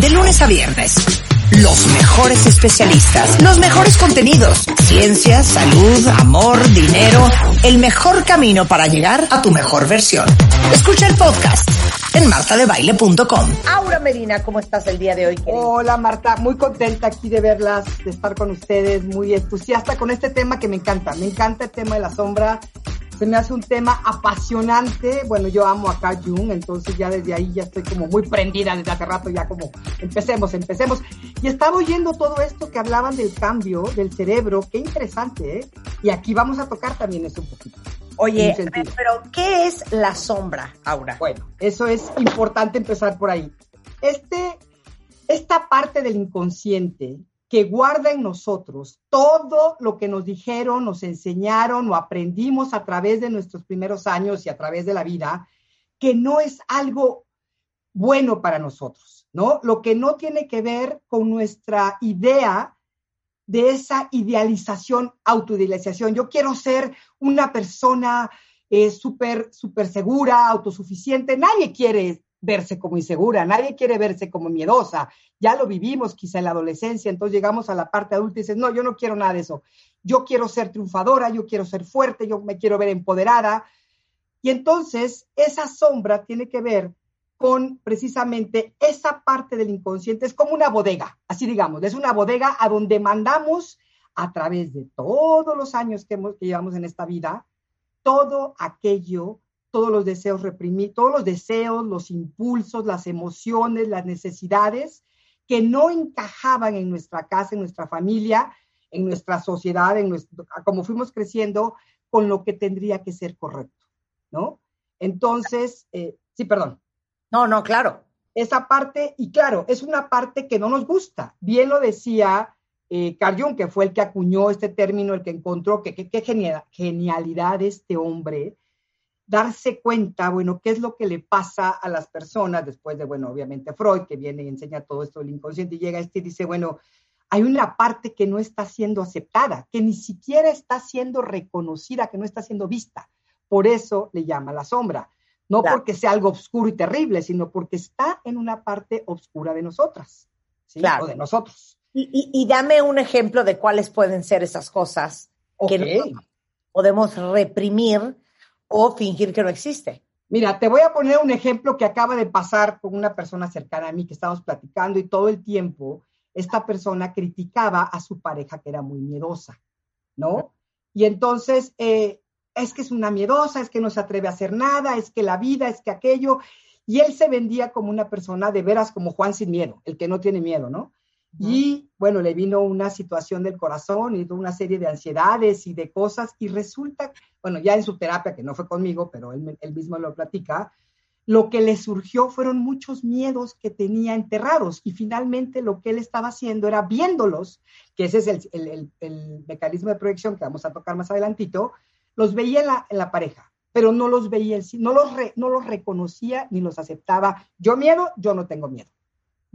De lunes a viernes. Los mejores especialistas, los mejores contenidos, ciencia, salud, amor, dinero, el mejor camino para llegar a tu mejor versión. Escucha el podcast en martadebaile.com. Aura Medina, ¿cómo estás el día de hoy? querida? Hola Marta, muy contenta aquí de verlas, de estar con ustedes, muy entusiasta con este tema que me encanta. Me encanta el tema de la sombra, se me hace un tema apasionante. Bueno, yo amo a Carl Jung, entonces ya desde ahí ya estoy como muy prendida desde hace rato, ya como empecemos, empecemos. Y estaba oyendo todo esto que hablaban del cambio del cerebro, qué interesante, ¿eh? Y aquí vamos a tocar también eso un poquito. Oye, pero ¿qué es la sombra, Aura? Bueno, eso es importante empezar por ahí. Este, esta parte del inconsciente que guarda en nosotros todo lo que nos dijeron, nos enseñaron o aprendimos a través de nuestros primeros años y a través de la vida, que no es algo bueno para nosotros, ¿no? Lo que no tiene que ver con nuestra idea de esa idealización, autoidealización. Yo quiero ser una persona eh, súper, súper segura, autosuficiente. Nadie quiere verse como insegura, nadie quiere verse como miedosa. Ya lo vivimos quizá en la adolescencia, entonces llegamos a la parte adulta y dices, no, yo no quiero nada de eso. Yo quiero ser triunfadora, yo quiero ser fuerte, yo me quiero ver empoderada. Y entonces esa sombra tiene que ver con precisamente esa parte del inconsciente. Es como una bodega, así digamos, es una bodega a donde mandamos a través de todos los años que, hemos, que llevamos en esta vida, todo aquello todos los deseos reprimidos, todos los deseos, los impulsos, las emociones, las necesidades que no encajaban en nuestra casa, en nuestra familia, en nuestra sociedad, en nuestro, como fuimos creciendo, con lo que tendría que ser correcto, ¿no? Entonces, eh, sí, perdón. No, no, claro. Esa parte, y claro, es una parte que no nos gusta. Bien lo decía eh, Carl Jung, que fue el que acuñó este término, el que encontró que qué genial, genialidad este hombre, darse cuenta, bueno, qué es lo que le pasa a las personas después de, bueno, obviamente Freud, que viene y enseña todo esto del inconsciente, y llega este y dice, bueno, hay una parte que no está siendo aceptada, que ni siquiera está siendo reconocida, que no está siendo vista. Por eso le llama la sombra. No claro. porque sea algo oscuro y terrible, sino porque está en una parte oscura de nosotras, ¿sí? Claro. O de nosotros. Y, y, y, dame un ejemplo de cuáles pueden ser esas cosas okay. que podemos reprimir o fingir que no existe. Mira, te voy a poner un ejemplo que acaba de pasar con una persona cercana a mí que estábamos platicando y todo el tiempo esta persona criticaba a su pareja que era muy miedosa, ¿no? Y entonces, eh, es que es una miedosa, es que no se atreve a hacer nada, es que la vida, es que aquello. Y él se vendía como una persona de veras como Juan sin miedo, el que no tiene miedo, ¿no? Y bueno, le vino una situación del corazón y una serie de ansiedades y de cosas y resulta, bueno, ya en su terapia, que no fue conmigo, pero él, mismo lo platica, lo que le surgió fueron muchos miedos que tenía enterrados y finalmente lo que él estaba haciendo era viéndolos, que ese es el, el, el, el mecanismo de proyección que vamos a tocar más adelantito, los veía en la, en la pareja, pero no los veía, no los, re, no los reconocía ni los aceptaba. Yo miedo, yo no tengo miedo.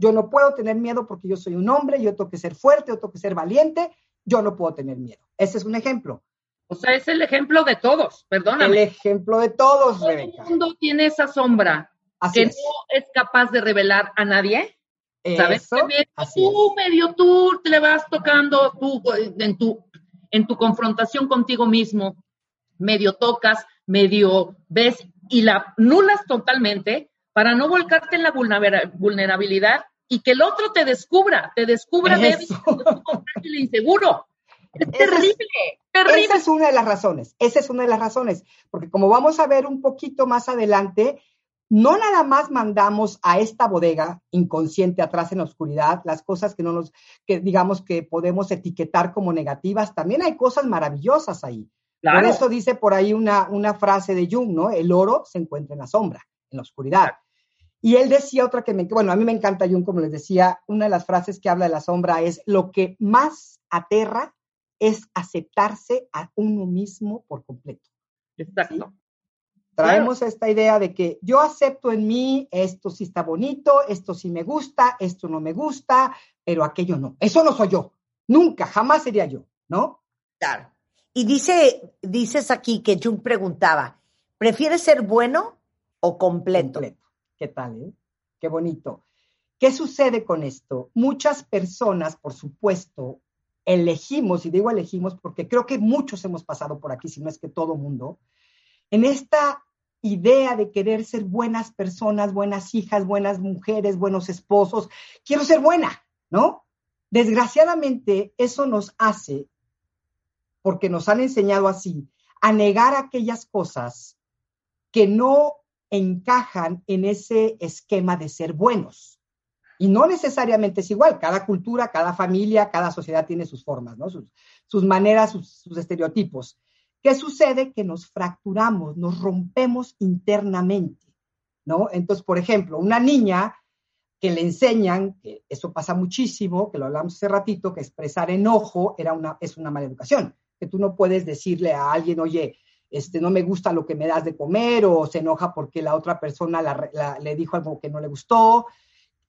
Yo no puedo tener miedo porque yo soy un hombre, yo tengo que ser fuerte, yo tengo que ser valiente, yo no puedo tener miedo. Ese es un ejemplo. O sea, es el ejemplo de todos, perdóname. El ejemplo de todos, Todo Rebeca. el mundo tiene esa sombra Así que es. no es capaz de revelar a nadie. ¿Sabes? Eso, tú, es. medio tú, te le vas tocando tú en tu, en tu confrontación contigo mismo, medio tocas, medio ves y la nulas totalmente para no volcarte en la vulnera- vulnerabilidad y que el otro te descubra, te descubra débil, Eso. y inseguro. Es Esa es- terrible, terrible. Esa es una de las razones, esa es una de las razones, porque como vamos a ver un poquito más adelante, no nada más mandamos a esta bodega inconsciente atrás en la oscuridad las cosas que no nos, que digamos que podemos etiquetar como negativas, también hay cosas maravillosas ahí. Claro. Por eso dice por ahí una, una frase de Jung, ¿no? El oro se encuentra en la sombra, en la oscuridad. Y él decía otra que me, bueno, a mí me encanta Jung, como les decía, una de las frases que habla de la sombra es, lo que más aterra es aceptarse a uno mismo por completo. Exacto. Traemos esta idea de que yo acepto en mí, esto sí está bonito, esto sí me gusta, esto no me gusta, pero aquello no. Eso no soy yo. Nunca, jamás sería yo, ¿no? Claro. Y dice, dices aquí que Jung preguntaba, ¿prefieres ser bueno o completo? completo. ¿Qué tal, eh? Qué bonito. ¿Qué sucede con esto? Muchas personas, por supuesto, elegimos, y digo elegimos porque creo que muchos hemos pasado por aquí, si no es que todo mundo, en esta idea de querer ser buenas personas, buenas hijas, buenas mujeres, buenos esposos. Quiero ser buena, ¿no? Desgraciadamente, eso nos hace, porque nos han enseñado así, a negar aquellas cosas que no encajan en ese esquema de ser buenos. Y no necesariamente es igual, cada cultura, cada familia, cada sociedad tiene sus formas, ¿no? sus, maneras, sus, estereotipos. ¿Qué sucede? Que nos fracturamos, nos rompemos internamente, ¿no? Entonces, por ejemplo, una niña que le enseñan, que eso pasa muchísimo, que lo hablamos hace ratito, que expresar enojo era una, es una mala educación, que tú no puedes decirle a alguien, oye, este, no me gusta lo que me das de comer o se enoja porque la otra persona le dijo algo que no le gustó.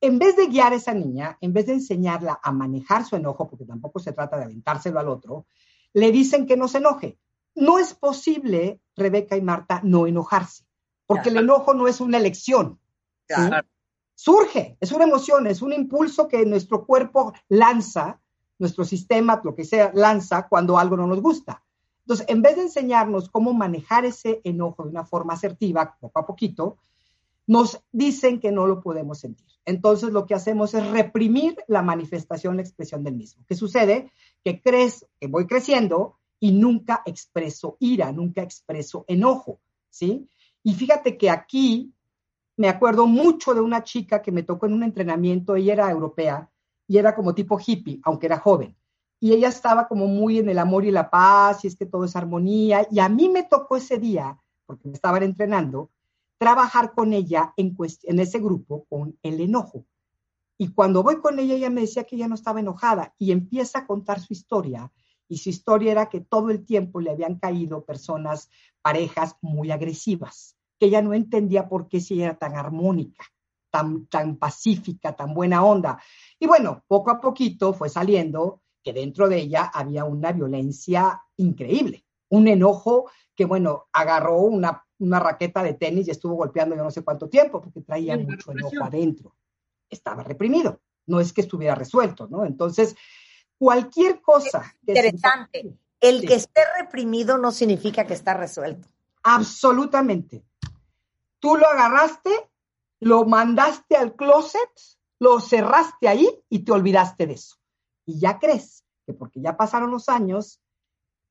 En vez de guiar a esa niña, en vez de enseñarla a manejar su enojo, porque tampoco se trata de aventárselo al otro, le dicen que no se enoje. No es posible, Rebeca y Marta, no enojarse, porque el enojo no es una elección. Surge, es una emoción, es un impulso que nuestro cuerpo lanza, nuestro sistema, lo que sea, lanza cuando algo no nos gusta. Entonces, en vez de enseñarnos cómo manejar ese enojo de una forma asertiva, poco a poquito, nos dicen que no lo podemos sentir. Entonces, lo que hacemos es reprimir la manifestación, la expresión del mismo. ¿Qué sucede? Que crees, que voy creciendo y nunca expreso ira, nunca expreso enojo, ¿sí? Y fíjate que aquí me acuerdo mucho de una chica que me tocó en un entrenamiento, ella era europea y era como tipo hippie, aunque era joven y ella estaba como muy en el amor y la paz, y es que todo es armonía, y a mí me tocó ese día, porque me estaban entrenando, trabajar con ella en, ese grupo con el enojo. Y cuando voy con ella, ella me decía que ella no estaba enojada y empieza a contar su historia. Y su historia era que todo el tiempo le habían caído personas, parejas muy agresivas, que ella no entendía por qué si era tan armónica, tan, tan pacífica, tan buena onda. Y bueno, poco a poquito fue saliendo que dentro de ella había una violencia increíble, un enojo que, bueno, agarró una, raqueta de tenis y estuvo golpeando yo no sé cuánto tiempo, porque traía mucho enojo adentro. Estaba reprimido, no es que estuviera resuelto, ¿no? Entonces, cualquier cosa. Interesante. El que esté reprimido no significa que está resuelto. Absolutamente. Tú lo agarraste, lo mandaste al closet, lo cerraste ahí y te olvidaste de eso y ya crees que porque ya pasaron los años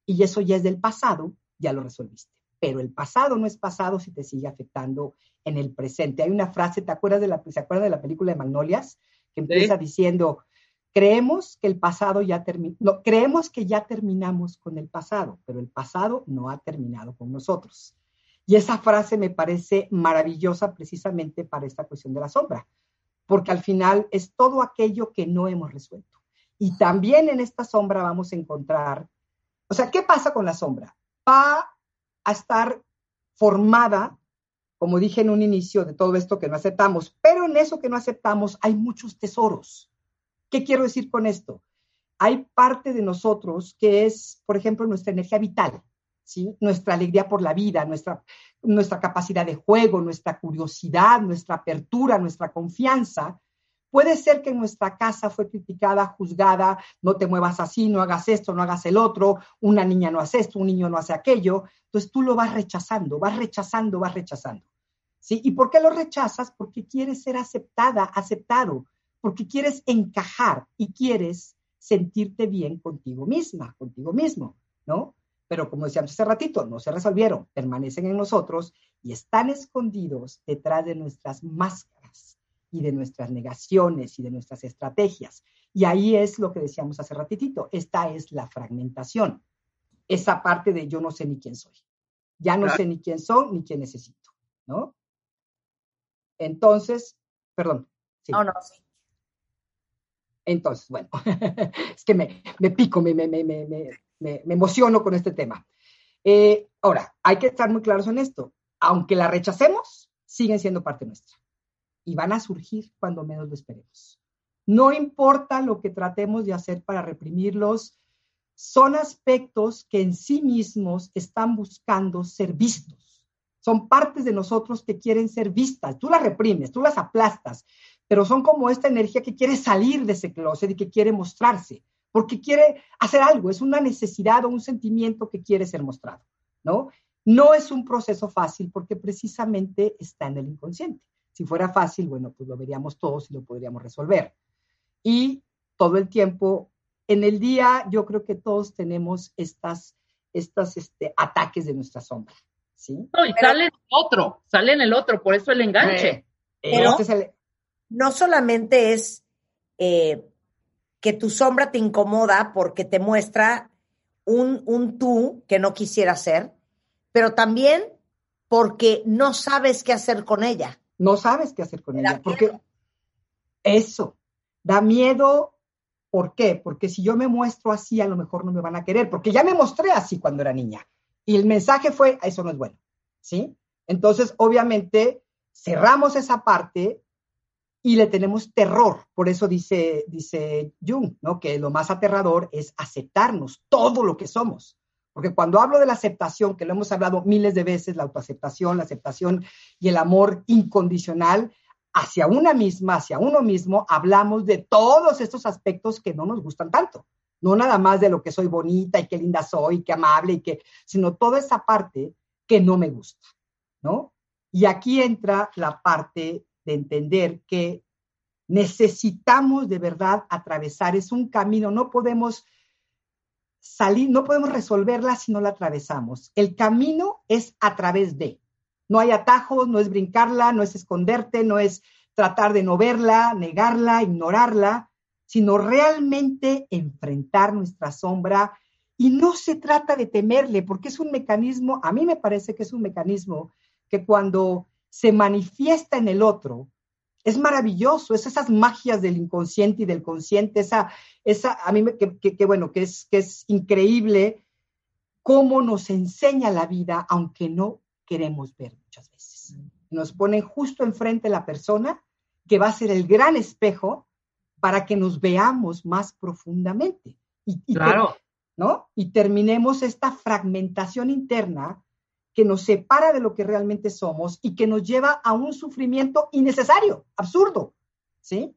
y eso ya es del pasado, ya lo resolviste. Pero el pasado no es pasado si te sigue afectando en el presente. Hay una frase, ¿te acuerdas de la, ¿se acuerdan de la película de Magnolias? Que empieza diciendo, creemos que el pasado ya terminó, no, creemos que ya terminamos con el pasado, pero el pasado no ha terminado con nosotros. Y esa frase me parece maravillosa precisamente para esta cuestión de la sombra, porque al final es todo aquello que no hemos resuelto. Y también en esta sombra vamos a encontrar, o sea, ¿qué pasa con la sombra? Va a estar formada, como dije en un inicio, de todo esto que no aceptamos, pero en eso que no aceptamos hay muchos tesoros. ¿Qué quiero decir con esto? Hay parte de nosotros que es, por ejemplo, nuestra energía vital, ¿sí? Nuestra alegría por la vida, nuestra, nuestra capacidad de juego, nuestra curiosidad, nuestra apertura, nuestra confianza, Puede ser que en nuestra casa fue criticada, juzgada, no te muevas así, no hagas esto, no hagas el otro, una niña no hace esto, un niño no hace aquello. Entonces tú lo vas rechazando, vas rechazando, vas rechazando. ¿Sí? ¿Y por qué lo rechazas? Porque quieres ser aceptada, aceptado, porque quieres encajar y quieres sentirte bien contigo misma, contigo mismo, ¿no? Pero como decíamos hace ratito, no se resolvieron, permanecen en nosotros y están escondidos detrás de nuestras máscaras y de nuestras negaciones y de nuestras estrategias. Y ahí es lo que decíamos hace ratitito, esta es la fragmentación, esa parte de yo no sé ni quién soy, ya no sé ni quién soy ni quién necesito, ¿no? Entonces, perdón. No, no, sí. Entonces, bueno, es que me, pico, me, me, me, emociono con este tema. Eh, ahora, hay que estar muy claros en esto. Aunque la rechacemos, siguen siendo parte nuestra. Y van a surgir cuando menos lo esperemos. No importa lo que tratemos de hacer para reprimirlos, son aspectos que en sí mismos están buscando ser vistos. Son partes de nosotros que quieren ser vistas. Tú las reprimes, tú las aplastas, pero son como esta energía que quiere salir de ese closet y que quiere mostrarse, porque quiere hacer algo, es una necesidad o un sentimiento que quiere ser mostrado, ¿no? No es un proceso fácil porque precisamente está en el inconsciente. Si fuera fácil, bueno, pues lo veríamos todos y lo podríamos resolver. Y todo el tiempo, en el día, yo creo que todos tenemos estas, estas este, ataques de nuestra sombra, ¿sí? No, y sale en el otro, sale en el otro, por eso el enganche. Pero, no solamente es eh, que tu sombra te incomoda porque te muestra un, un tú que no quisiera ser, pero también porque no sabes qué hacer con ella. No sabes qué hacer con ella, porque eso da miedo. ¿Por qué? Porque si yo me muestro así, a lo mejor no me van a querer, porque ya me mostré así cuando era niña. Y el mensaje fue, eso no es bueno, ¿sí? Entonces, obviamente, cerramos esa parte y le tenemos terror. Por eso dice, dice Jung, ¿no? Que lo más aterrador es aceptarnos todo lo que somos. Porque cuando hablo de la aceptación, que lo hemos hablado miles de veces, la autoaceptación, la aceptación y el amor incondicional hacia una misma, hacia uno mismo, hablamos de todos estos aspectos que no nos gustan tanto. No nada más de lo que soy bonita y qué linda soy, qué amable y que, sino toda esa parte que no me gusta, ¿no? Y aquí entra la parte de entender que necesitamos de verdad atravesar, es un camino, no podemos salir, no podemos resolverla si no la atravesamos. El camino es a través de. No hay atajos, no es brincarla, no es esconderte, no es tratar de no verla, negarla, ignorarla, sino realmente enfrentar nuestra sombra. Y no se trata de temerle, porque es un mecanismo, a mí me parece que es un mecanismo que cuando se manifiesta en el otro, es maravilloso, es esas magias del inconsciente y del consciente, esa, esa a mí que, bueno, que es, que es increíble cómo nos enseña la vida, aunque no queremos ver muchas veces. Nos ponen justo enfrente la persona que va a ser el gran espejo para que nos veamos más profundamente. Y, claro. ¿no? Y terminemos esta fragmentación interna que nos separa de lo que realmente somos y que nos lleva a un sufrimiento innecesario, absurdo, ¿sí?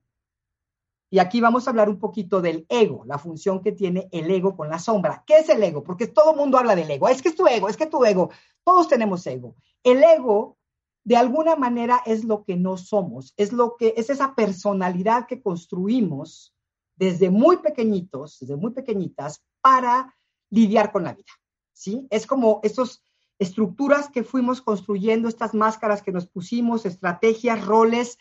Y aquí vamos a hablar un poquito del ego, la función que tiene el ego con la sombra. ¿Qué es el ego? Porque todo el mundo habla del ego. Es que es tu ego, es que tu ego. Todos tenemos ego. El ego, de alguna manera, es lo que no somos. Es lo que es esa personalidad que construimos desde muy pequeñitos, desde muy pequeñitas, para lidiar con la vida. ¿Sí? Es como esos estructuras que fuimos construyendo, estas máscaras que nos pusimos, estrategias, roles,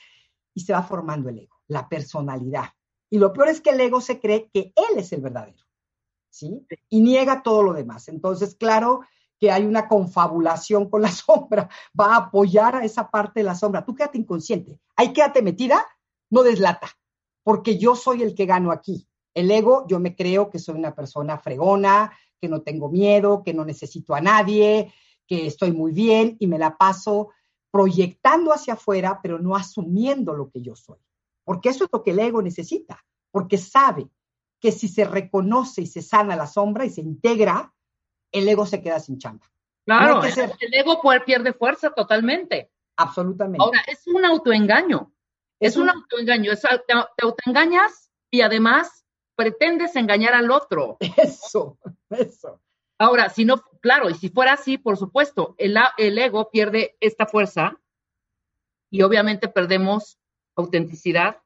y se va formando el ego, la personalidad. Y lo peor es que el ego se cree que él es el verdadero, ¿sí? Y niega todo lo demás. Entonces, claro que hay una confabulación con la sombra, va a apoyar a esa parte de la sombra. Tú quédate inconsciente, ahí quédate metida, no deslata, porque yo soy el que gano aquí. El ego, yo me creo que soy una persona fregona, que no tengo miedo, que no necesito a nadie, que estoy muy bien y me la paso proyectando hacia afuera, pero no asumiendo lo que yo soy. Porque eso es lo que el ego necesita, porque sabe que si se reconoce y se sana la sombra y se integra, el ego se queda sin chamba. Claro, el ego pierde fuerza totalmente. Absolutamente. Ahora, es un autoengaño. Es, un, autoengaño. te autoengañas y además pretendes engañar al otro. Eso, eso. Ahora, si no, claro, y si fuera así, por supuesto, el, el ego pierde esta fuerza y obviamente perdemos autenticidad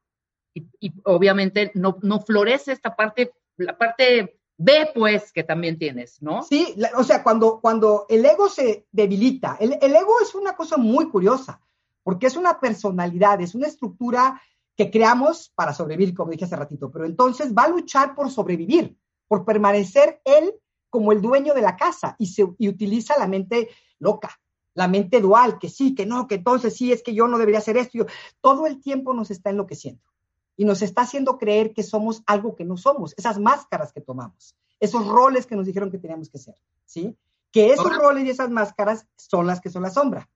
y, obviamente no, no, florece esta parte, la parte B, pues, que también tienes, ¿no? Sí, o sea, cuando, cuando el ego se debilita, el, el ego es una cosa muy curiosa, porque es una personalidad, es una estructura que creamos para sobrevivir, como dije hace ratito, pero entonces va a luchar por sobrevivir, por permanecer él como el dueño de la casa y, se, utiliza la mente loca, la mente dual, que sí, que no, que entonces sí, es que yo no debería hacer esto. todo el tiempo nos está enloqueciendo y nos está haciendo creer que somos algo que no somos, esas máscaras que tomamos, esos roles que nos dijeron que teníamos que ser, ¿sí? Que esos roles y esas máscaras son las que son la sombra.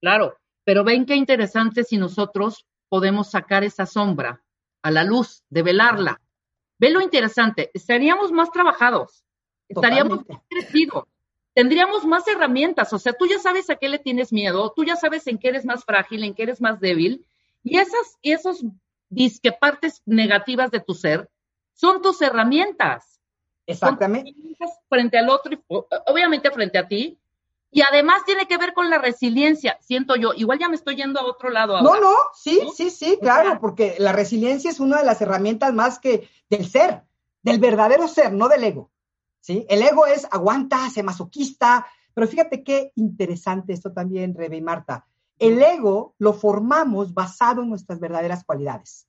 Claro, pero ven qué interesante si nosotros podemos sacar esa sombra a la luz, develarla. Ve lo interesante, estaríamos más trabajados, estaríamos más crecidos, tendríamos más herramientas, o sea, tú ya sabes a qué le tienes miedo, tú ya sabes en qué eres más frágil, en qué eres más débil, y esas, y esos disque partes negativas de tu ser son tus herramientas. Exactamente. Frente al otro, obviamente frente a ti, y además tiene que ver con la resiliencia, siento yo. Igual ya me estoy yendo a otro lado. no, no, sí, sí, sí, claro, porque la resiliencia es una de las herramientas más que del ser, del verdadero ser, no del ego. ¿Sí? El ego es aguanta, se masoquista, pero fíjate qué interesante esto también, Rebe y Marta. El ego lo formamos basado en nuestras verdaderas cualidades.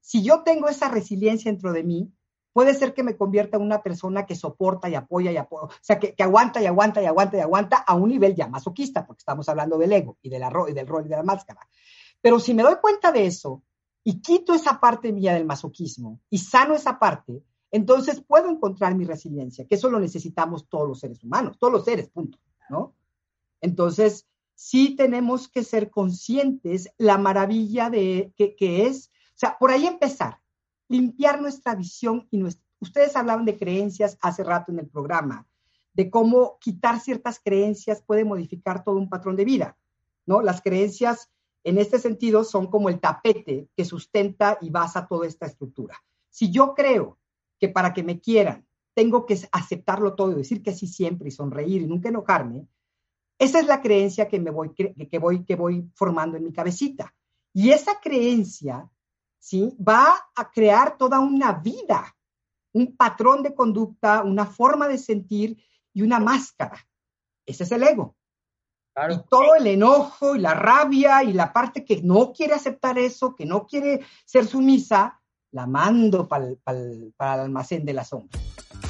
Si yo tengo esa resiliencia dentro de mí, puede ser que me convierta en una persona que soporta y apoya y apoya, o sea, que, aguanta y aguanta y aguanta y aguanta a un nivel ya masoquista, porque estamos hablando del ego y, del y del rol y de la máscara. Pero si me doy cuenta de eso y quito esa parte mía del masoquismo y sano esa parte, entonces puedo encontrar mi resiliencia, que eso lo necesitamos todos los seres humanos, todos los seres, punto, ¿no? Entonces, sí tenemos que ser conscientes la maravilla de que, es, o sea, por ahí empezar, limpiar nuestra visión y nuestra... Ustedes hablaban de creencias hace rato en el programa, de cómo quitar ciertas creencias puede modificar todo un patrón de vida, ¿no? Las creencias en este sentido son como el tapete que sustenta y basa toda esta estructura. Si yo creo que para que me quieran tengo que aceptarlo todo y decir que sí siempre y sonreír y nunca enojarme, esa es la creencia que me voy que voy que voy formando en mi cabecita. Y esa creencia ¿sí? Va a crear toda una vida, un patrón de conducta, una forma de sentir y una máscara. Ese es el ego. Y todo el enojo y la rabia y la parte que no quiere aceptar eso, que no quiere ser sumisa, la mando para el almacén de la sombra.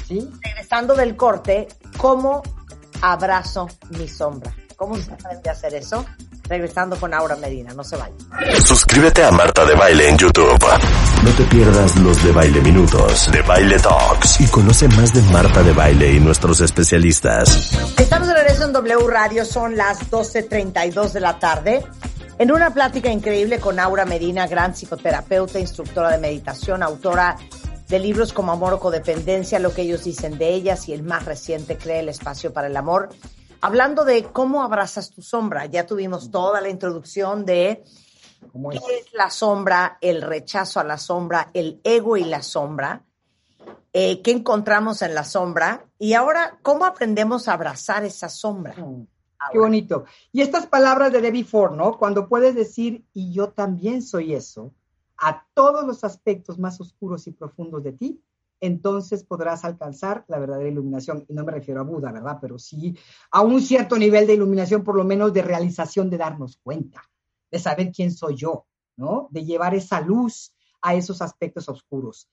¿sí? Regresando del corte, ¿cómo abrazo mi sombra? ¿Cómo se aprende a hacer eso? regresando con Aura Medina. No se vayan. Suscríbete a Marta de Baile en YouTube. No te pierdas los de Baile Minutos, de Baile Talks y conoce más de Marta de Baile y nuestros especialistas. Estamos de regreso en W Radio, son las 12.32 de la tarde. En una plática increíble con Aura Medina, gran psicoterapeuta, instructora de meditación, autora de libros como Amor o Codependencia, lo que ellos dicen de ellas y el más reciente, Crea el espacio para el amor. Hablando de cómo abrazas tu sombra, ya tuvimos toda la introducción de qué es? la sombra, el rechazo a la sombra, el ego y la sombra, eh, qué encontramos en la sombra y ahora cómo aprendemos a abrazar esa sombra. Mm, qué bonito. Y estas palabras de Debbie Ford, ¿no? Cuando puedes decir, y yo también soy eso, a todos los aspectos más oscuros y profundos de ti, entonces podrás alcanzar la verdadera iluminación. Y no me refiero a Buda, ¿verdad? Pero sí a un cierto nivel de iluminación, por lo menos de realización, de darnos cuenta, de saber quién soy yo, ¿no? De llevar esa luz a esos aspectos oscuros.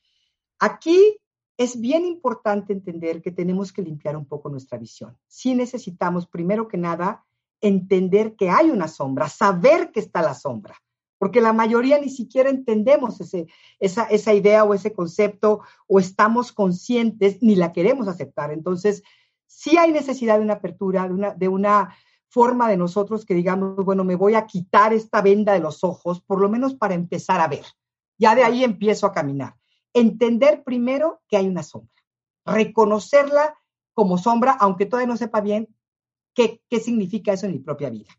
Aquí es bien importante entender que tenemos que limpiar un poco nuestra visión. Sí necesitamos, primero que nada, entender que hay una sombra, saber que está la sombra porque la mayoría ni siquiera entendemos ese, esa, idea o ese concepto o estamos conscientes ni la queremos aceptar. Entonces, sí hay necesidad de una apertura, de una forma de nosotros que digamos, bueno, me voy a quitar esta venda de los ojos, por lo menos para empezar a ver. Ya de ahí empiezo a caminar. Entender primero que hay una sombra, reconocerla como sombra, aunque todavía no sepa bien qué, qué significa eso en mi propia vida.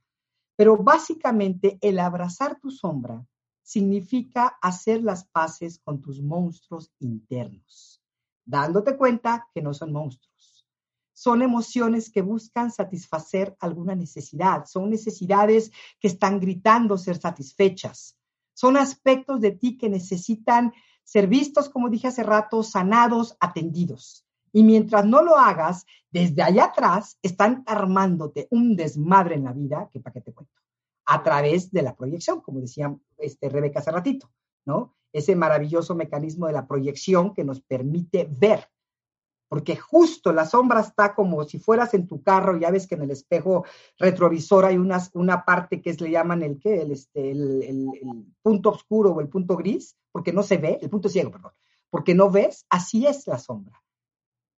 Pero básicamente el abrazar tu sombra significa hacer las paces con tus monstruos internos, dándote cuenta que no son monstruos. Son emociones que buscan satisfacer alguna necesidad, son necesidades que están gritando ser satisfechas, son aspectos de ti que necesitan ser vistos, como dije hace rato, sanados, atendidos. Y mientras no lo hagas, desde allá atrás están armándote un desmadre en la vida, que para qué te cuento, a través de la proyección, como decía este, Rebeca hace ratito, ¿no? Ese maravilloso mecanismo de la proyección que nos permite ver. Porque justo la sombra está como si fueras en tu carro, ya ves que en el espejo retrovisor hay unas, una parte que es, le llaman el, ¿qué? El, este, el, el, punto oscuro o el punto gris, porque no se ve, el punto ciego, perdón, porque no ves, así es la sombra.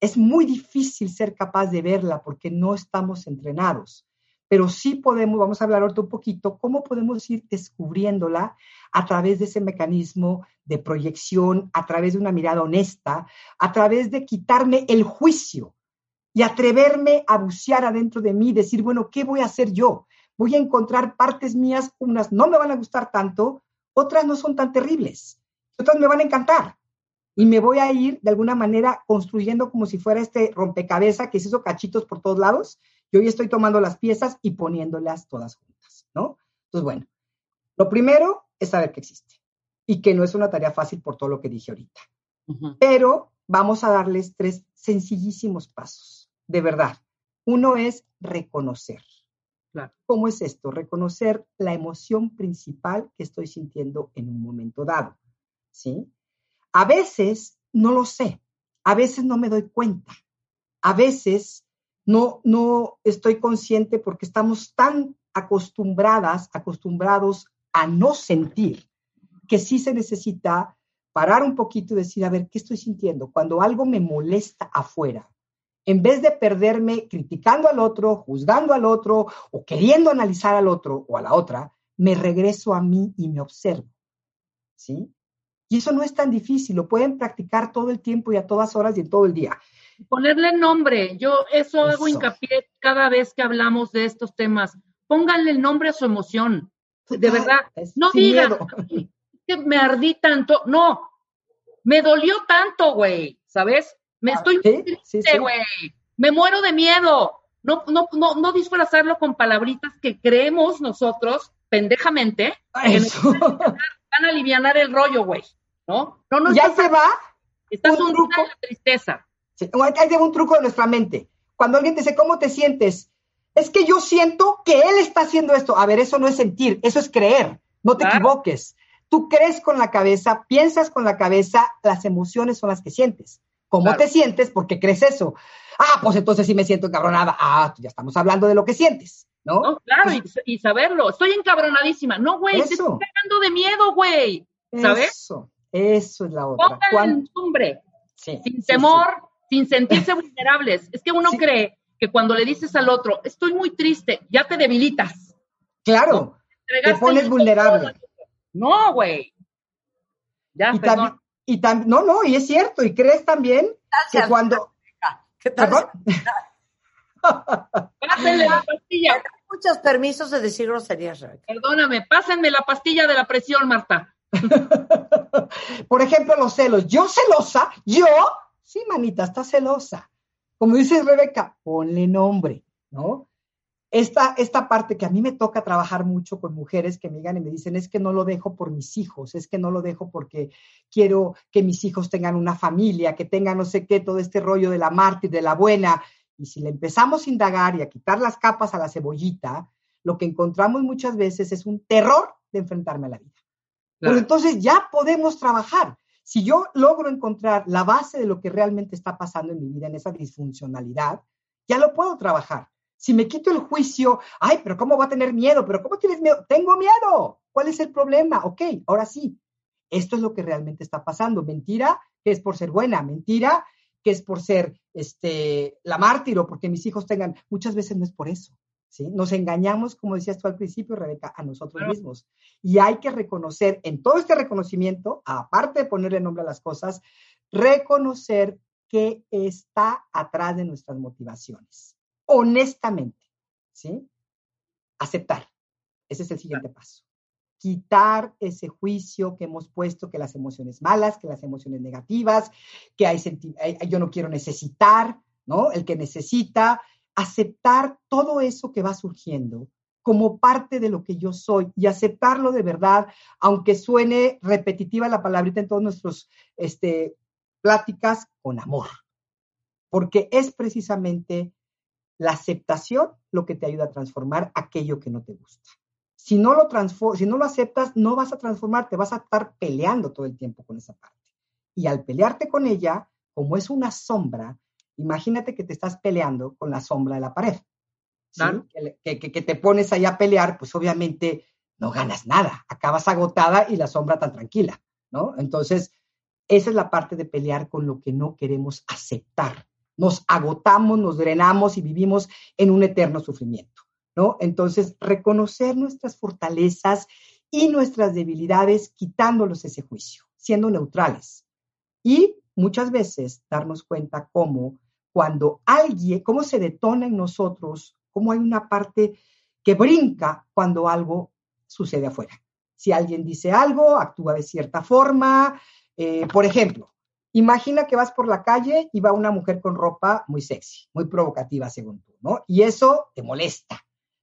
Es muy difícil ser capaz de verla porque no estamos entrenados pero sí podemos, vamos a hablar ahorita un poquito, cómo podemos ir descubriéndola a través de ese mecanismo de proyección, a través de una mirada honesta, a través de quitarme el juicio y atreverme a bucear adentro de mí, decir, bueno, ¿qué voy a hacer yo? Voy a encontrar partes mías, unas no me van a gustar tanto, otras no son tan terribles, otras me van a encantar. Y me voy a ir de alguna manera construyendo como si fuera este rompecabezas que se hizo cachitos por todos lados yo hoy estoy tomando las piezas y poniéndolas todas juntas, ¿no? Entonces, bueno, lo primero es saber que existe y que no es una tarea fácil por todo lo que dije ahorita. Pero vamos a darles tres sencillísimos pasos, de verdad. Uno es reconocer. ¿Cómo es esto? Reconocer la emoción principal que estoy sintiendo en un momento dado. ¿Sí? A veces no lo sé, a veces no me doy cuenta, a veces no, no estoy consciente porque estamos tan acostumbradas, acostumbrados a no sentir, que sí se necesita parar un poquito y decir, a ver, ¿qué estoy sintiendo? Cuando algo me molesta afuera, en vez de perderme criticando al otro, juzgando al otro o queriendo analizar al otro o a la otra, me regreso a mí y me observo. ¿Sí? Y eso no es tan difícil, lo pueden practicar todo el tiempo y a todas horas y en todo el día. Ponerle nombre. Yo eso, hago hincapié cada vez que hablamos de estos temas. Pónganle el nombre a su emoción. De verdad. No digan que me ardí tanto. No. Me dolió tanto, güey. ¿Sabes? Me estoy triste, güey. Me muero de miedo. No, no, no, no disfrazarlo con palabritas que creemos nosotros, pendejamente, que van a aliviar el rollo, güey. ¿No? No, no. Ya se va. Estás un en la tristeza. Hay un truco de nuestra mente. Cuando alguien te dice, ¿cómo te sientes? Es que yo siento que él está haciendo esto. A ver, eso no es sentir, eso es creer. No te equivoques. Tú crees con la cabeza, piensas con la cabeza, las emociones son las que sientes. ¿Cómo te sientes? Porque crees eso. Ah, pues entonces sí me siento encabronada. Ah, ya estamos hablando de lo que sientes, ¿no? claro, y, saberlo. Estoy encabronadísima. No, güey, te estoy cagando de miedo, güey. ¿Sabes? Eso, eso es la otra. Pongan el nombre. sin temor, sin sentirse vulnerables. Es que uno cree que cuando le dices al otro, estoy muy triste, ya te debilitas. Claro, te pones vulnerable. No, güey. Ya, y perdón. y no, no, y es cierto, y crees también que cuando... ¿Qué tal? Pásenle la pastilla. Muchos permisos de decir groserías, Perdóname, pásenme la pastilla de la presión, Marta. Por ejemplo, los celos. Yo celosa, yo Sí, manita, está celosa. Como dice Rebeca, ponle nombre, ¿no? Esta, esta parte que a mí me toca trabajar mucho con mujeres que me digan y me dicen, es que no lo dejo por mis hijos, es que no lo dejo porque quiero que mis hijos tengan una familia, que tengan no sé qué, todo este rollo de la mártir, de la buena. Y si le empezamos a indagar y a quitar las capas a la cebollita, lo que encontramos muchas veces es un terror de enfrentarme a la vida. Pero entonces ya podemos trabajar. Si yo logro encontrar la base de lo que realmente está pasando en mi vida, en esa disfuncionalidad, ya lo puedo trabajar. Si me quito el juicio, ay, pero ¿cómo va a tener miedo? ¿Pero cómo tienes miedo? Tengo miedo. ¿Cuál es el problema? Ok, ahora sí. Esto es lo que realmente está pasando. Mentira que es por ser buena, mentira que es por ser este, la mártir o porque mis hijos tengan. Muchas veces no es por eso. Nos engañamos, como decías tú al principio, Rebeca, a nosotros mismos. Y hay que reconocer, en todo este reconocimiento, aparte de ponerle nombre a las cosas, reconocer qué está atrás de nuestras motivaciones. Honestamente, ¿sí? Aceptar. Ese es el siguiente paso. Quitar ese juicio que hemos puesto, que las emociones malas, que las emociones negativas, que hay, yo no quiero necesitar, ¿no? El que necesita, aceptar todo eso que va surgiendo como parte de lo que yo soy y aceptarlo de verdad, aunque suene repetitiva la palabrita en todas nuestras este, pláticas, con amor. Porque es precisamente la aceptación lo que te ayuda a transformar aquello que no te gusta. Si no lo, si no lo aceptas, no vas a transformarte, vas a estar peleando todo el tiempo con esa parte. Y al pelearte con ella, como es una sombra, Imagínate que te estás peleando con la sombra de la pared. Que, que, te pones ahí a pelear, pues obviamente no ganas nada, acabas agotada y la sombra tan tranquila, ¿no? Entonces, esa es la parte de pelear con lo que no queremos aceptar. Nos agotamos, nos drenamos y vivimos en un eterno sufrimiento, ¿no? Entonces, reconocer nuestras fortalezas y nuestras debilidades quitándolos ese juicio, siendo neutrales. Y muchas veces darnos cuenta cómo cuando alguien, cómo se detona en nosotros, cómo hay una parte que brinca cuando algo sucede afuera. Si alguien dice algo, actúa de cierta forma. Eh, por ejemplo, imagina que vas por la calle y va una mujer con ropa muy sexy, muy provocativa según tú, ¿no? Y eso te molesta.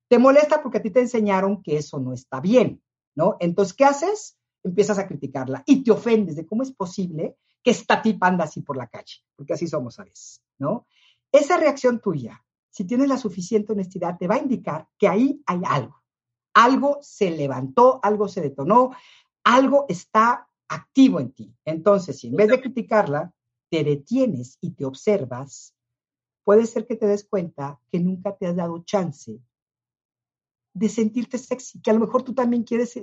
Te molesta porque a ti te enseñaron que eso no está bien, ¿no? Entonces, ¿qué haces? Empiezas a criticarla y te ofendes de cómo es posible que esta tipa así por la calle, porque así somos a veces, ¿no? Esa reacción tuya, si tienes la suficiente honestidad, te va a indicar que ahí hay algo. Algo se levantó, algo se detonó, algo está activo en ti. Entonces, si en vez de criticarla, te detienes y te observas, puede ser que te des cuenta que nunca te has dado chance de sentirte sexy, que a lo mejor tú también quieres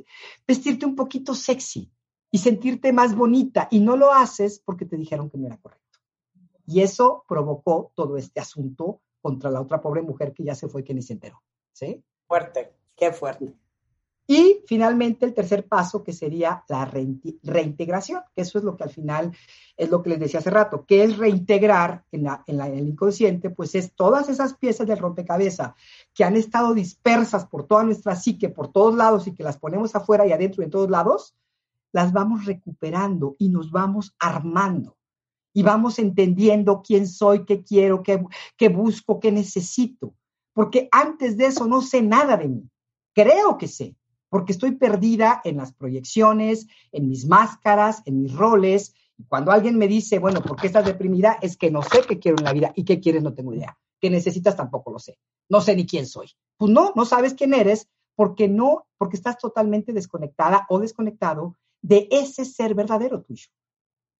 vestirte un poquito sexy, y sentirte más bonita y no lo haces porque te dijeron que no era correcto. Y eso provocó todo este asunto contra la otra pobre mujer que ya se fue que ni se enteró. ¿Sí? Fuerte, qué fuerte. Y finalmente el tercer paso que sería la reintegración, que eso es lo que al final es lo que les decía hace rato, que es reintegrar en, en, en, el inconsciente, pues es todas esas piezas del rompecabezas que han estado dispersas por toda nuestra psique, por todos lados y que las ponemos afuera y adentro y en todos lados, las vamos recuperando y nos vamos armando y vamos entendiendo quién soy, qué quiero, qué, busco, qué necesito. Porque antes de eso no sé nada de mí. Creo que sé, porque estoy perdida en las proyecciones, en mis máscaras, en mis roles. Y cuando alguien me dice, bueno, ¿por qué estás deprimida? Es que no sé qué quiero en la vida y qué quieres no tengo idea. ¿Qué necesitas? Tampoco lo sé. No sé ni quién soy. Pues no, no sabes quién eres porque no, porque estás totalmente desconectada o desconectado de ese ser verdadero tuyo.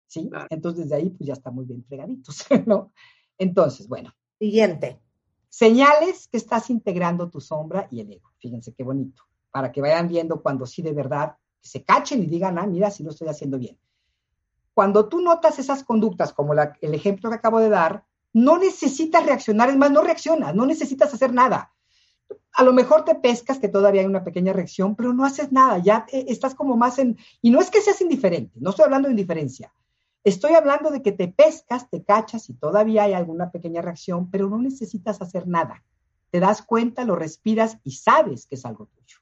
¿Sí? Entonces, desde ahí, pues ya estamos bien fregaditos, ¿no? Entonces, bueno. Siguiente. Señales que estás integrando tu sombra y el ego. Fíjense qué bonito. Para que vayan viendo cuando sí de verdad se cachen y digan, ah, mira, si lo estoy haciendo bien. Cuando tú notas esas conductas, como el ejemplo que acabo de dar, no necesitas reaccionar, es más, no reaccionas, no necesitas hacer nada a lo mejor te pescas, que todavía hay una pequeña reacción, pero no haces nada, ya estás como más en... Y no es que seas indiferente, no estoy hablando de indiferencia, estoy hablando de que te pescas, te cachas y todavía hay alguna pequeña reacción, pero no necesitas hacer nada. Te das cuenta, lo respiras y sabes que es algo tuyo.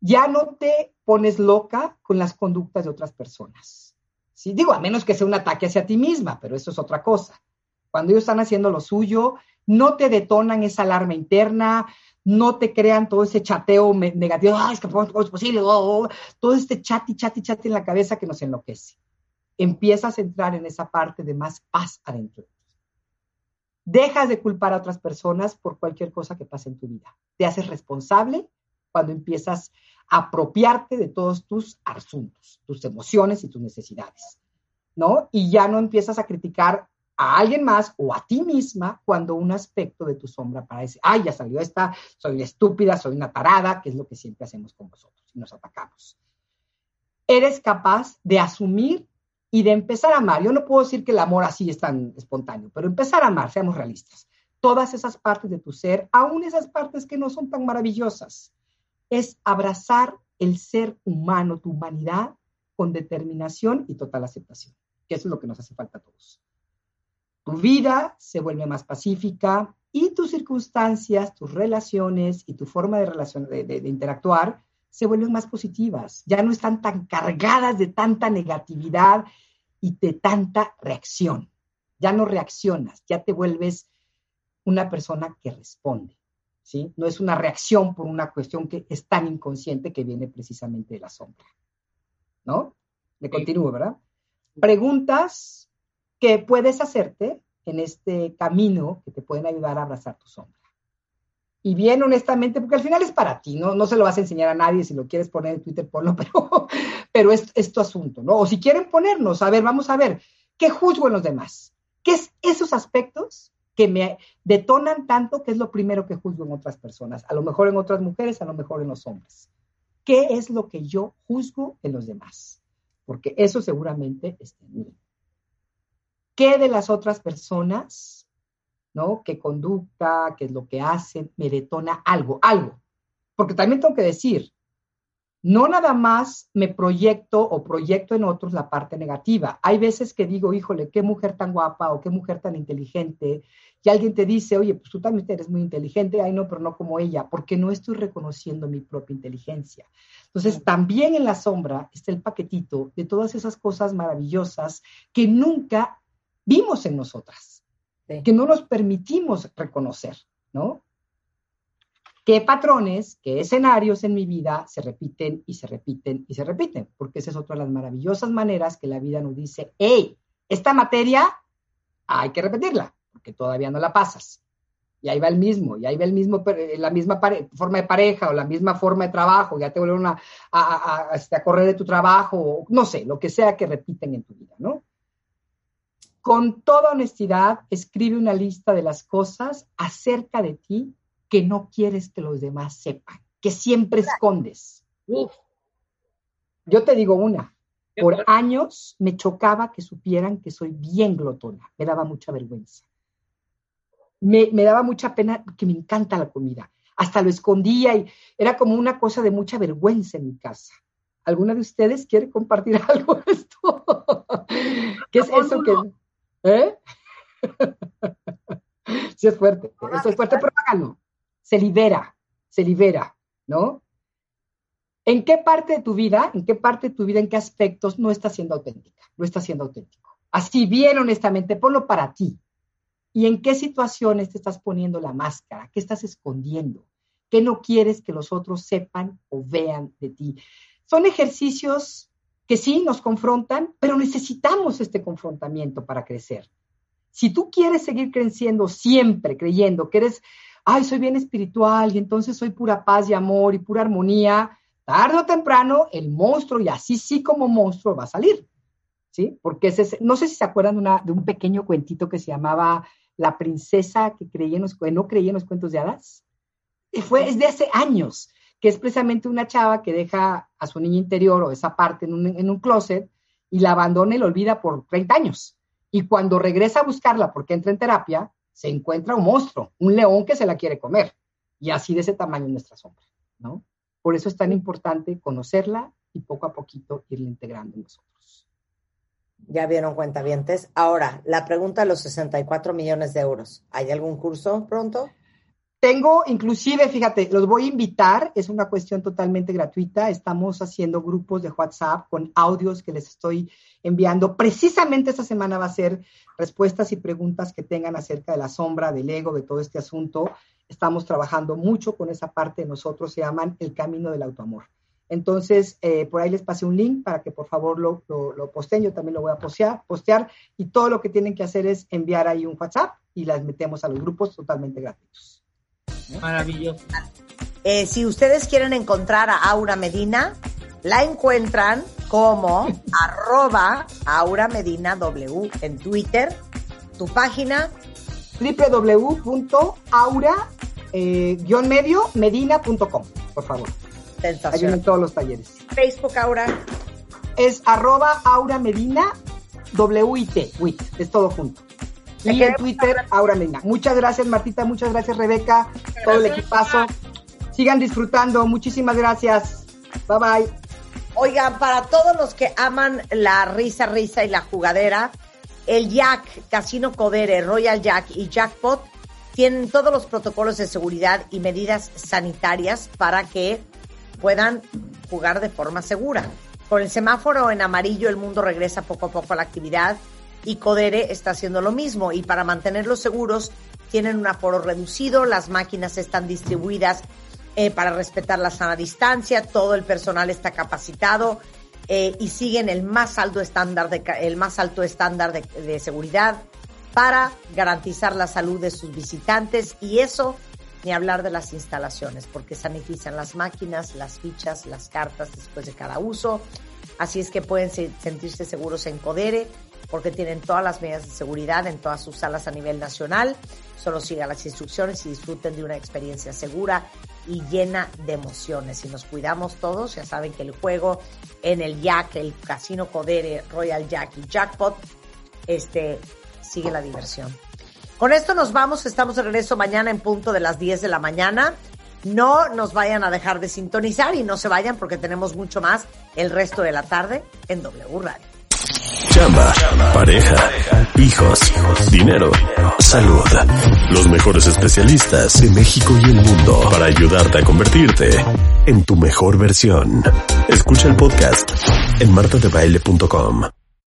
Ya no te pones loca con las conductas de otras personas. ¿sí? Digo, a menos que sea un ataque hacia ti misma, pero eso es otra cosa. Cuando ellos están haciendo lo suyo, no te detonan esa alarma interna, no te crean todo ese chateo negativo, es que ¿cómo es posible? Oh, oh", todo este chat y chat y chat en la cabeza que nos enloquece. Empiezas a entrar en esa parte de más paz adentro. Dejas de culpar a otras personas por cualquier cosa que pase en tu vida. Te haces responsable cuando empiezas a apropiarte de todos tus asuntos, tus emociones y tus necesidades, ¿no? Y ya no empiezas a criticar a alguien más o a ti misma cuando un aspecto de tu sombra aparece. Ay, ya salió esta, soy estúpida, soy una tarada, que es lo que siempre hacemos con vosotros y nos atacamos. Eres capaz de asumir y de empezar a amar. Yo no puedo decir que el amor así es tan espontáneo, pero empezar a amar, seamos realistas. Todas esas partes de tu ser, aún esas partes que no son tan maravillosas, es abrazar el ser humano, tu humanidad, con determinación y total aceptación, que eso es lo que nos hace falta a todos tu vida se vuelve más pacífica y tus circunstancias, tus relaciones y tu forma de, de, interactuar se vuelven más positivas. Ya no están tan cargadas de tanta negatividad y de tanta reacción. Ya no reaccionas, ya te vuelves una persona que responde. ¿sí? No es una reacción por una cuestión que es tan inconsciente que viene precisamente de la sombra. ¿No? Me continúo, ¿verdad? Preguntas que puedes hacerte en este camino que te pueden ayudar a abrazar tu sombra. Y bien honestamente, porque al final es para ti, ¿no? No se lo vas a enseñar a nadie, si lo quieres poner en Twitter, ponlo, pero, pero es, es tu asunto, ¿no? O si quieren ponernos, a ver, vamos a ver, ¿qué juzgo en los demás? ¿Qué es esos aspectos que me detonan tanto que es lo primero que juzgo en otras personas? A lo mejor en otras mujeres, a lo mejor en los hombres. ¿Qué es lo que yo juzgo en los demás? Porque eso seguramente está en mí. ¿Qué de las otras personas, ¿no? ¿Qué conducta, qué es lo que hacen, me detona algo, algo? Porque también tengo que decir, no nada más me proyecto o proyecto en otros la parte negativa. Hay veces que digo, híjole, qué mujer tan guapa o qué mujer tan inteligente. Y alguien te dice, oye, pues tú también eres muy inteligente. Ay, no, pero no como ella, porque no estoy reconociendo mi propia inteligencia. Entonces, también en la sombra está el paquetito de todas esas cosas maravillosas que nunca vimos en nosotras, que no nos permitimos reconocer, ¿no? qué patrones, qué escenarios en mi vida se repiten y se repiten y se repiten, porque esa es otra de las maravillosas maneras que la vida nos dice, hey, esta materia hay que repetirla, porque todavía no la pasas. Y ahí va el mismo, y ahí va el mismo, la misma forma de pareja o la misma forma de trabajo, ya te vuelven a, a, este, a, correr de tu trabajo, o no sé, lo que sea que repiten en tu vida, ¿no? Con toda honestidad, escribe una lista de las cosas acerca de ti que no quieres que los demás sepan, que siempre escondes. Yo te digo una, por años me chocaba que supieran que soy bien glotona, me daba mucha vergüenza. Me, me, daba mucha pena que me encanta la comida. Hasta lo escondía y era como una cosa de mucha vergüenza en mi casa. ¿Alguna de ustedes quiere compartir algo de esto? ¿Qué es eso que... ¿Eh? sí es fuerte, eso es fuerte, pero háganlo se libera, se libera, ¿no? ¿En qué parte de tu vida, en qué parte de tu vida, en qué aspectos no estás siendo auténtica, no estás siendo auténtico? Así bien honestamente, ponlo para ti. ¿Y en qué situaciones te estás poniendo la máscara? ¿Qué estás escondiendo? ¿Qué no quieres que los otros sepan o vean de ti? Son ejercicios que sí nos confrontan, pero necesitamos este confrontamiento para crecer. Si tú quieres seguir creciendo siempre, creyendo que eres ay, soy bien espiritual y entonces soy pura paz y amor y pura armonía, tarde o temprano el monstruo, y así sí como monstruo, va a salir. ¿Sí? Porque no sé si se acuerdan de un pequeño cuentito que se llamaba La princesa que, creía en los, no creía en los cuentos de hadas. Y fue, es de hace años, que es precisamente una chava que deja a su niña interior o esa parte en un, en un closet y la abandona y la olvida por 30 años. Y cuando regresa a buscarla porque entra en terapia, se encuentra un monstruo, un león que se la quiere comer. Y así de ese tamaño es nuestra sombra, ¿no? Por eso es tan importante conocerla y poco a poquito irla integrando en nosotros. Ya vieron cuentavientes. Ahora, la pregunta de los 64 millones de euros. ¿Hay algún curso pronto? Tengo, inclusive, fíjate, los voy a invitar, es una cuestión totalmente gratuita. Estamos haciendo grupos de WhatsApp con audios que les estoy enviando. Precisamente esta semana va a ser respuestas y preguntas que tengan acerca de la sombra, del ego, de todo este asunto. Estamos trabajando mucho con esa parte de nosotros, se llaman el camino del autoamor. Entonces, eh, por ahí les pasé un link para que por favor lo, lo, posteen, yo también lo voy a postear, postear y todo lo que tienen que hacer es enviar ahí un WhatsApp y las metemos a los grupos totalmente gratuitos. Maravilloso. Eh, si ustedes quieren encontrar a Aura Medina, la encuentran como arroba Aura Medina W en Twitter. Tu página www.aura-medio-medina.com, por favor. Sensación. en todos los talleres. Facebook Aura. Es arroba Aura Medina WIT, WIT, es todo junto. Y en Twitter, Aura Medina. Muchas gracias, Martita. Muchas gracias, Rebeca. todo el equipazo. Sigan disfrutando. Muchísimas gracias. Bye bye. Oigan, para todos los que aman la risa, risa y la jugadera, el Jack, Casino Codere, Royal Jack y Jackpot tienen todos los protocolos de seguridad y medidas sanitarias para que puedan jugar de forma segura. Con el semáforo en amarillo, el mundo regresa poco a poco a la actividad y Codere está haciendo lo mismo. Y para mantenerlos seguros tienen un aforo reducido, las máquinas están distribuidas eh, para respetar la sana distancia, todo el personal está capacitado eh, y siguen el más alto estándar de, el más alto estándar de, de seguridad para garantizar la salud de sus visitantes. Y eso ni hablar de las instalaciones porque sanitizan las máquinas, las fichas, las cartas después de cada uso. Así es que pueden se- sentirse seguros en Codere porque tienen todas las medidas de seguridad en todas sus salas a nivel nacional. Solo sigan las instrucciones y disfruten de una experiencia segura y llena de emociones. Y nos cuidamos todos, ya saben que el juego en el Jack, el Casino Codere, Royal Jack y Jackpot, este, sigue la diversión. Con esto nos vamos, estamos de regreso mañana en punto de las 10 de la mañana. No nos vayan a dejar de sintonizar y no se vayan porque tenemos mucho más el resto de la tarde en W Radio. Chamba, pareja, hijos, dinero, salud. Los mejores especialistas de México y el mundo para ayudarte a convertirte en tu mejor versión. Escucha el podcast en martadebaile.com.